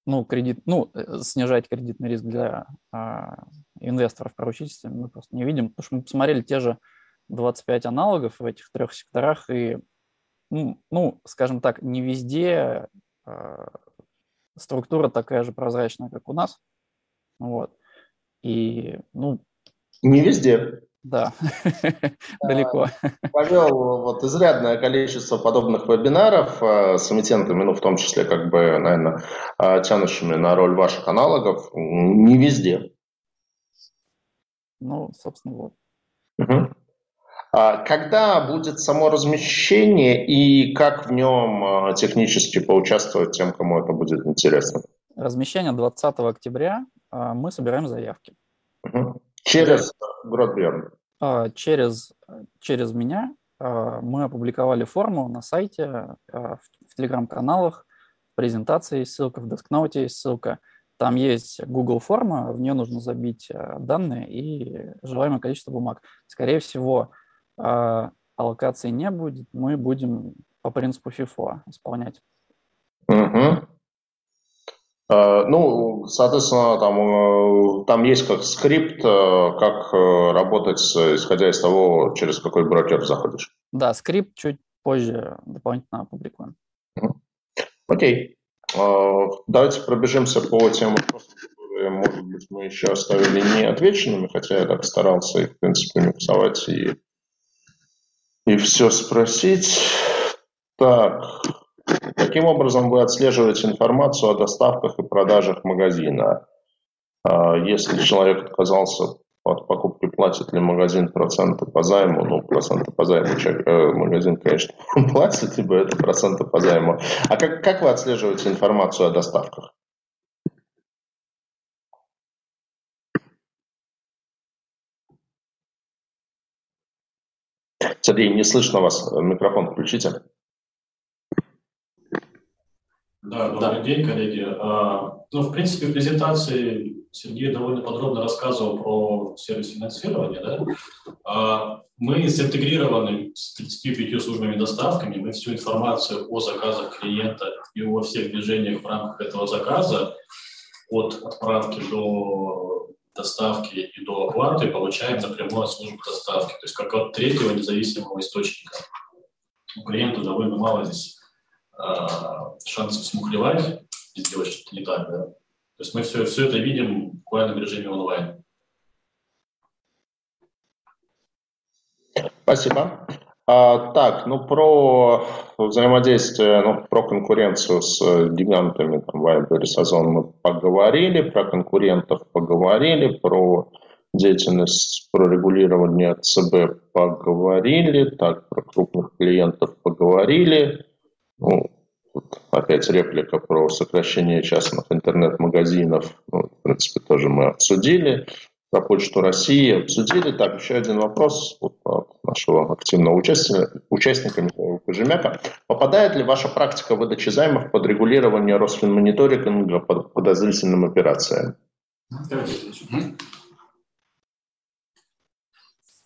ну, кредит, ну, э, снижать кредитный риск для а, инвесторов поручительствами мы просто не видим, потому что мы посмотрели те же 25 аналогов в этих трех секторах, и ну, скажем так, не везде э, структура такая же прозрачная, как у нас. Вот. И, ну... Не везде. Да, [laughs] далеко. Повел вот изрядное количество подобных вебинаров э, с эмитентами, ну, в том числе, как бы, наверное, э, тянущими на роль ваших аналогов, не везде. Ну, собственно, вот. Угу. А когда будет само размещение и как в нем а, технически поучаствовать тем, кому это будет интересно? Размещение 20 октября. А, мы собираем заявки. Угу. Через Бродберн? Через, через меня мы опубликовали форму на сайте, в телеграм-каналах, презентации, ссылка в дескноуте есть ссылка. Там есть Google форма, в нее нужно забить данные и желаемое количество бумаг. Скорее всего, а аллокации не будет, мы будем по принципу FIFO исполнять. Угу. Ну, соответственно, там, э, там есть как скрипт, э, как э, работать, исходя из того, через какой брокер заходишь. Да, скрипт чуть позже дополнительно опубликуем. Окей. Давайте пробежимся по тем вопросам, которые, может быть, мы еще оставили неотвеченными, хотя я так старался их, в принципе, миксовать и и все спросить. Так, каким образом вы отслеживаете информацию о доставках и продажах магазина? А, если человек отказался от покупки, платит ли магазин проценты по займу? Ну, проценты по займу человек, э, магазин, конечно, [laughs] платит, либо это проценты по займу. А как, как вы отслеживаете информацию о доставках? Сергей, не слышно вас. Микрофон включите. Да, добрый да. день, коллеги. А, ну, в принципе, в презентации Сергей довольно подробно рассказывал про сервис финансирования. Да? А, мы синтегрированы с 35 службами доставками. Мы всю информацию о заказах клиента и о всех движениях в рамках этого заказа от отправки до доставки и до оплаты получаем напрямую от службы доставки, то есть как от третьего независимого источника. У клиента довольно мало здесь э, шансов смухлевать и сделать что-то не так. Да? То есть мы все, все это видим буквально в режиме онлайн. Спасибо. А, так, ну про взаимодействие, ну, про конкуренцию с гигантами, там, Viber Сазон мы поговорили, про конкурентов поговорили, про деятельность, про регулирование ЦБ поговорили, так, про крупных клиентов поговорили. Ну, вот опять реплика про сокращение частных интернет-магазинов. Ну, в принципе, тоже мы обсудили. Про Почту России обсудили. Так, еще один вопрос вот, от нашего активного участника, участника Михаила Кожемяка. Попадает ли ваша практика выдачи займов под регулирование Росфинмониторинга под подозрительным операциям?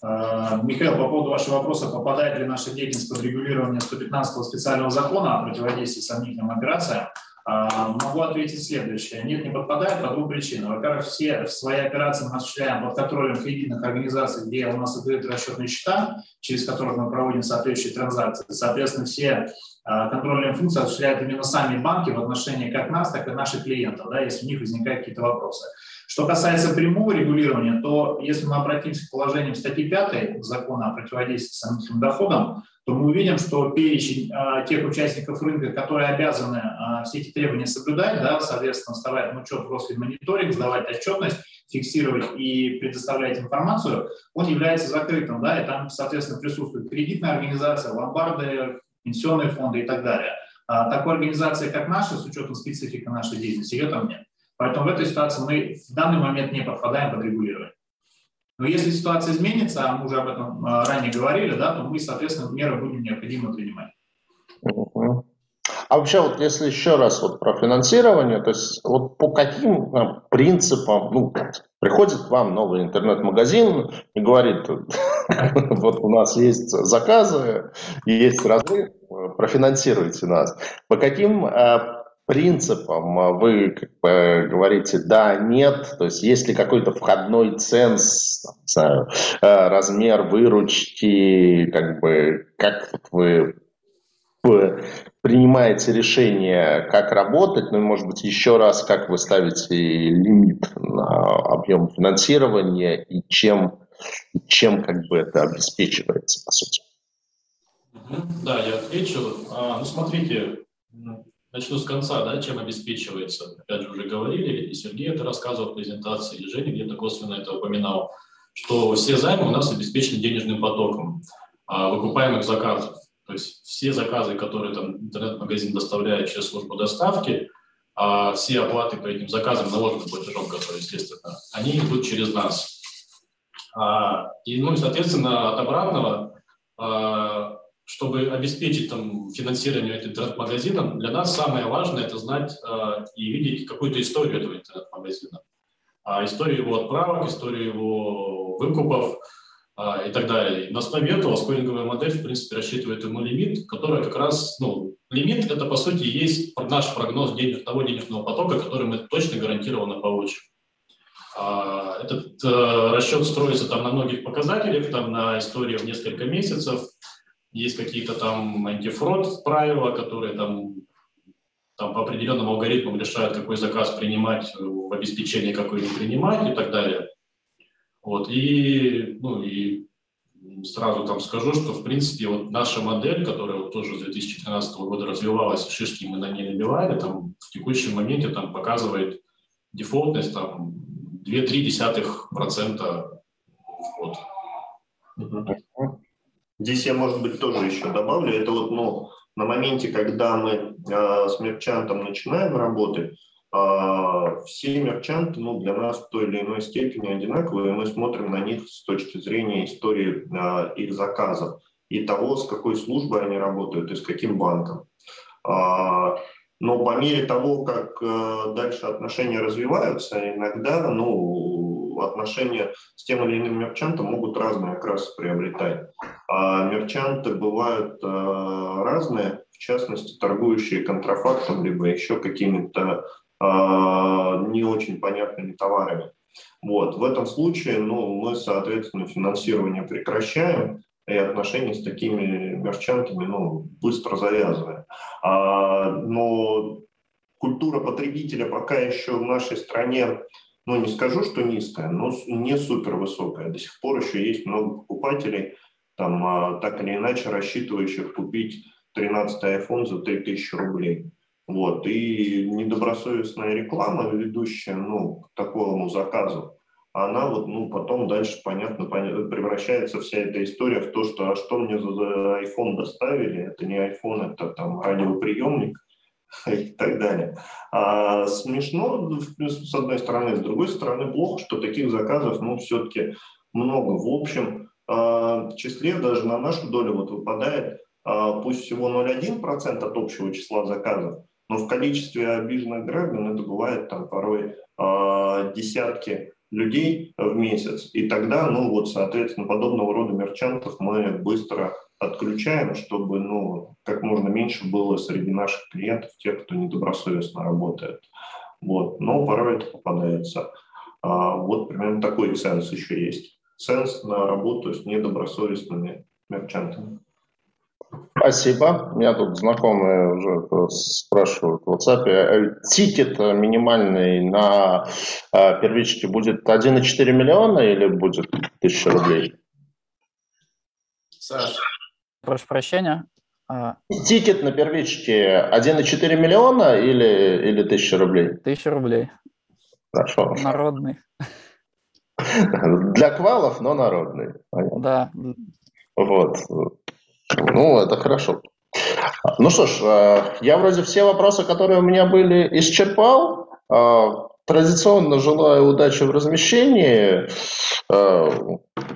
Э, Михаил, по поводу вашего вопроса, попадает ли наша деятельность под регулирование 115 специального закона о противодействии сомнительным операциям, могу ответить следующее. Нет, не подпадает по двум причинам. Во-первых, все свои операции мы осуществляем под контролем кредитных организаций, где у нас открыты расчетные счета, через которые мы проводим соответствующие транзакции. Соответственно, все э, контрольные функции осуществляют именно сами банки в отношении как нас, так и наших клиентов, да, если у них возникают какие-то вопросы. Что касается прямого регулирования, то если мы обратимся к положениям статьи 5 закона о противодействии сомнительным доходам, то мы увидим, что перечень э, тех участников рынка, которые обязаны э, все эти требования соблюдать, да, соответственно, вставать на учет в Росфинмониторинг, сдавать отчетность, фиксировать и предоставлять информацию, он является закрытым, да, и там, соответственно, присутствует кредитная организация, ломбарды, пенсионные фонды и так далее. А такой организации, как наша, с учетом специфики нашей деятельности, ее там нет. Поэтому в этой ситуации мы в данный момент не подпадаем под регулирование. Но если ситуация изменится, а мы уже об этом а, ранее говорили, да, то мы, соответственно, меры будем необходимо принимать. А вообще, вот если еще раз вот про финансирование, то есть вот по каким там, принципам, ну, приходит к вам новый интернет-магазин и говорит, [laughs] вот у нас есть заказы, есть разрыв, профинансируйте нас. По каким а, принципам а вы как бы говорите да, нет, то есть есть ли какой-то входной ценз, там, знаю, э, размер выручки, как бы как вы принимаете решение, как работать, ну и, может быть, еще раз, как вы ставите лимит на объем финансирования и чем, чем как бы это обеспечивается, по сути. Да, я отвечу. А, ну, смотрите, Начну с конца, да, чем обеспечивается. Опять же, уже говорили, и Сергей это рассказывал в презентации, и Женя где-то косвенно это упоминал, что все займы у нас обеспечены денежным потоком а, выкупаемых заказов. То есть все заказы, которые там интернет-магазин доставляет через службу доставки, а все оплаты по этим заказам, наложенным платежом, которые, естественно, они идут через нас. А, и, ну, и, соответственно, от обратного чтобы обеспечить там, финансирование интернет-магазина, для нас самое важное – это знать э, и видеть какую-то историю этого интернет-магазина. А историю его отправок, историю его выкупов э, и так далее. И на основе этого скоринговая модель, в принципе, рассчитывает ему лимит, который как раз, ну, лимит – это, по сути, есть наш прогноз денег, того денежного потока, который мы точно гарантированно получим. А, этот э, расчет строится там на многих показателях, там на истории в несколько месяцев – есть какие-то там антифрод правила, которые там, там по определенным алгоритмам решают, какой заказ принимать в обеспечении, какой не принимать и так далее. Вот, и, ну, и сразу там скажу, что, в принципе, вот наша модель, которая вот тоже с 2013 года развивалась, шишки мы на ней набивали, там в текущем моменте там показывает дефолтность там 2-3% в год. Здесь я, может быть, тоже еще добавлю. Это вот, ну, на моменте, когда мы э, с мерчантом начинаем работать, э, все мерчанты, ну, для нас в той или иной степени одинаковые, мы смотрим на них с точки зрения истории э, их заказов и того, с какой службой они работают и с каким банком. Э, но по мере того, как э, дальше отношения развиваются, иногда, ну, отношения с тем или иным мерчантом могут разные окрасы приобретать. А мерчанты бывают э, разные, в частности, торгующие контрафактом, либо еще какими-то э, не очень понятными товарами. Вот. В этом случае ну, мы, соответственно, финансирование прекращаем, и отношения с такими мерчантами ну, быстро завязываем. А, но культура потребителя пока еще в нашей стране ну, не скажу, что низкая, но не супер высокая. До сих пор еще есть много покупателей, там, а, так или иначе рассчитывающих купить 13 iPhone за 3000 рублей. Вот. И недобросовестная реклама, ведущая ну, к такому заказу, она вот, ну, потом дальше, понятно, превращается вся эта история в то, что а что мне за iPhone доставили, это не iPhone, это там радиоприемник, [laughs] и так далее. А смешно, с одной стороны, с другой стороны, плохо, что таких заказов, ну, все-таки много. В общем, а, числе даже на нашу долю вот выпадает а, пусть всего 0,1% от общего числа заказов, но в количестве обиженных граждан это бывает там порой а, десятки людей в месяц. И тогда, ну вот, соответственно, подобного рода мерчантов мы быстро отключаем, чтобы ну, как можно меньше было среди наших клиентов тех, кто недобросовестно работает. Вот. Но порой это попадается. А, вот примерно такой ценз еще есть. Ценз на работу с недобросовестными мерчантами. Спасибо. Меня тут знакомые уже спрашивают в WhatsApp. Э, тикет минимальный на э, первичке будет 1,4 миллиона или будет 1000 рублей? Саша. Прошу прощения. А, тикет на первичке 1,4 миллиона или, или 1000 рублей? 1000 рублей. Хорошо. Народный. Для квалов, но народный. Понятно. Да. Вот. Ну, это хорошо. Ну что ж, э, я вроде все вопросы, которые у меня были, исчерпал. Э, традиционно желаю удачи в размещении.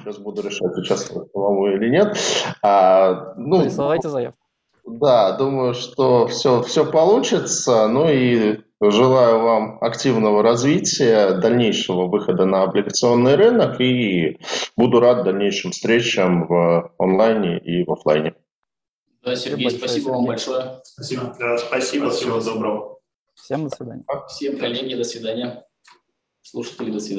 Сейчас буду решать, участвовать самому или нет. А, ну, Присылайте заявку. Да, думаю, что все, все получится. Ну и желаю вам активного развития, дальнейшего выхода на облигационный рынок и буду рад дальнейшим встречам в онлайне и в офлайне. Да, Сергей, спасибо Сергей. вам большое. Спасибо. Да, спасибо, спасибо, всего доброго. Всем до свидания. Всем коллеги, до свидания. Слушатели, до свидания.